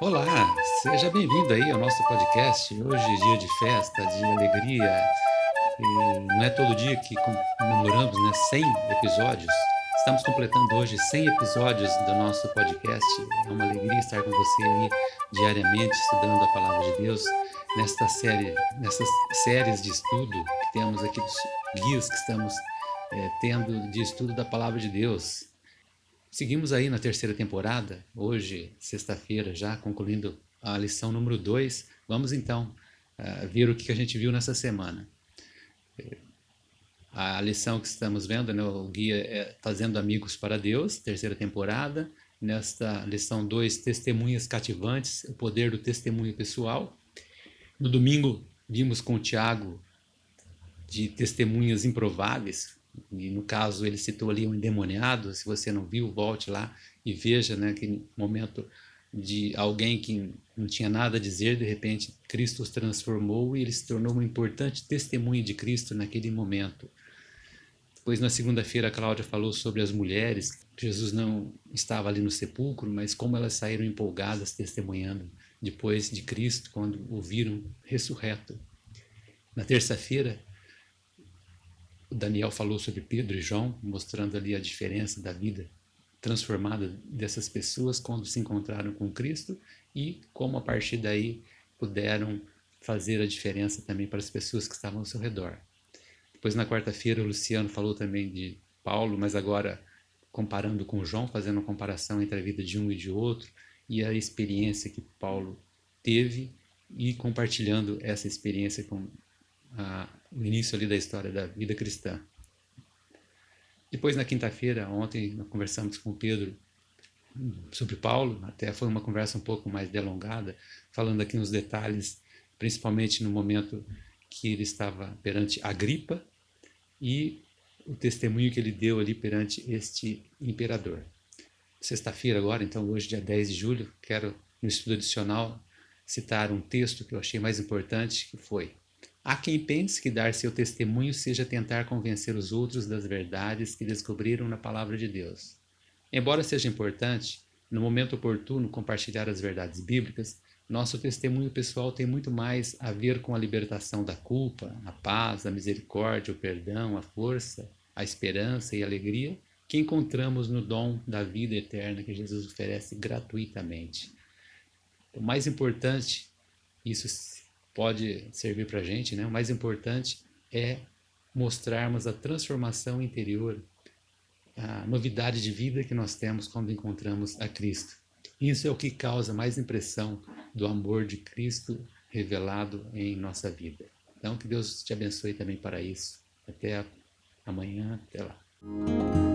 Olá, seja bem-vindo aí ao nosso podcast. Hoje é dia de festa, de alegria. E não é todo dia que comemoramos né, 100 episódios. Estamos completando hoje 100 episódios do nosso podcast. É uma alegria estar com você aí diariamente estudando a palavra de Deus nesta série, nessas séries de estudo que temos aqui dos guias que estamos é, tendo de estudo da palavra de Deus. Seguimos aí na terceira temporada, hoje, sexta-feira, já concluindo a lição número 2. Vamos então uh, ver o que a gente viu nessa semana. A lição que estamos vendo, né, o guia é Fazendo Amigos para Deus, terceira temporada. Nesta lição 2, Testemunhas Cativantes, o poder do testemunho pessoal. No domingo, vimos com o Tiago de testemunhas improváveis, e no caso ele citou ali um endemoniado, se você não viu, volte lá e veja, né, que momento de alguém que não tinha nada a dizer, de repente Cristo os transformou e ele se tornou uma importante testemunha de Cristo naquele momento. Depois, na segunda-feira, a Cláudia falou sobre as mulheres. Jesus não estava ali no sepulcro, mas como elas saíram empolgadas testemunhando depois de Cristo, quando o viram ressurreto. Na terça-feira, o Daniel falou sobre Pedro e João, mostrando ali a diferença da vida transformada dessas pessoas quando se encontraram com Cristo e como a partir daí puderam fazer a diferença também para as pessoas que estavam ao seu redor. Depois na quarta-feira o Luciano falou também de Paulo, mas agora comparando com João, fazendo uma comparação entre a vida de um e de outro e a experiência que Paulo teve e compartilhando essa experiência com a, o início ali da história da vida cristã. Depois, na quinta-feira, ontem, nós conversamos com o Pedro sobre Paulo, até foi uma conversa um pouco mais delongada, falando aqui nos detalhes, principalmente no momento que ele estava perante Agripa e o testemunho que ele deu ali perante este imperador. Sexta-feira agora, então hoje dia 10 de julho, quero no estudo adicional citar um texto que eu achei mais importante, que foi Há quem pense que dar seu testemunho seja tentar convencer os outros das verdades que descobriram na palavra de Deus. Embora seja importante, no momento oportuno, compartilhar as verdades bíblicas, nosso testemunho pessoal tem muito mais a ver com a libertação da culpa, a paz, a misericórdia, o perdão, a força, a esperança e a alegria que encontramos no dom da vida eterna que Jesus oferece gratuitamente. O mais importante, isso pode servir para a gente, né? o mais importante é mostrarmos a transformação interior, a novidade de vida que nós temos quando encontramos a Cristo. Isso é o que causa mais impressão do amor de Cristo revelado em nossa vida. Então, que Deus te abençoe também para isso. Até amanhã, até lá.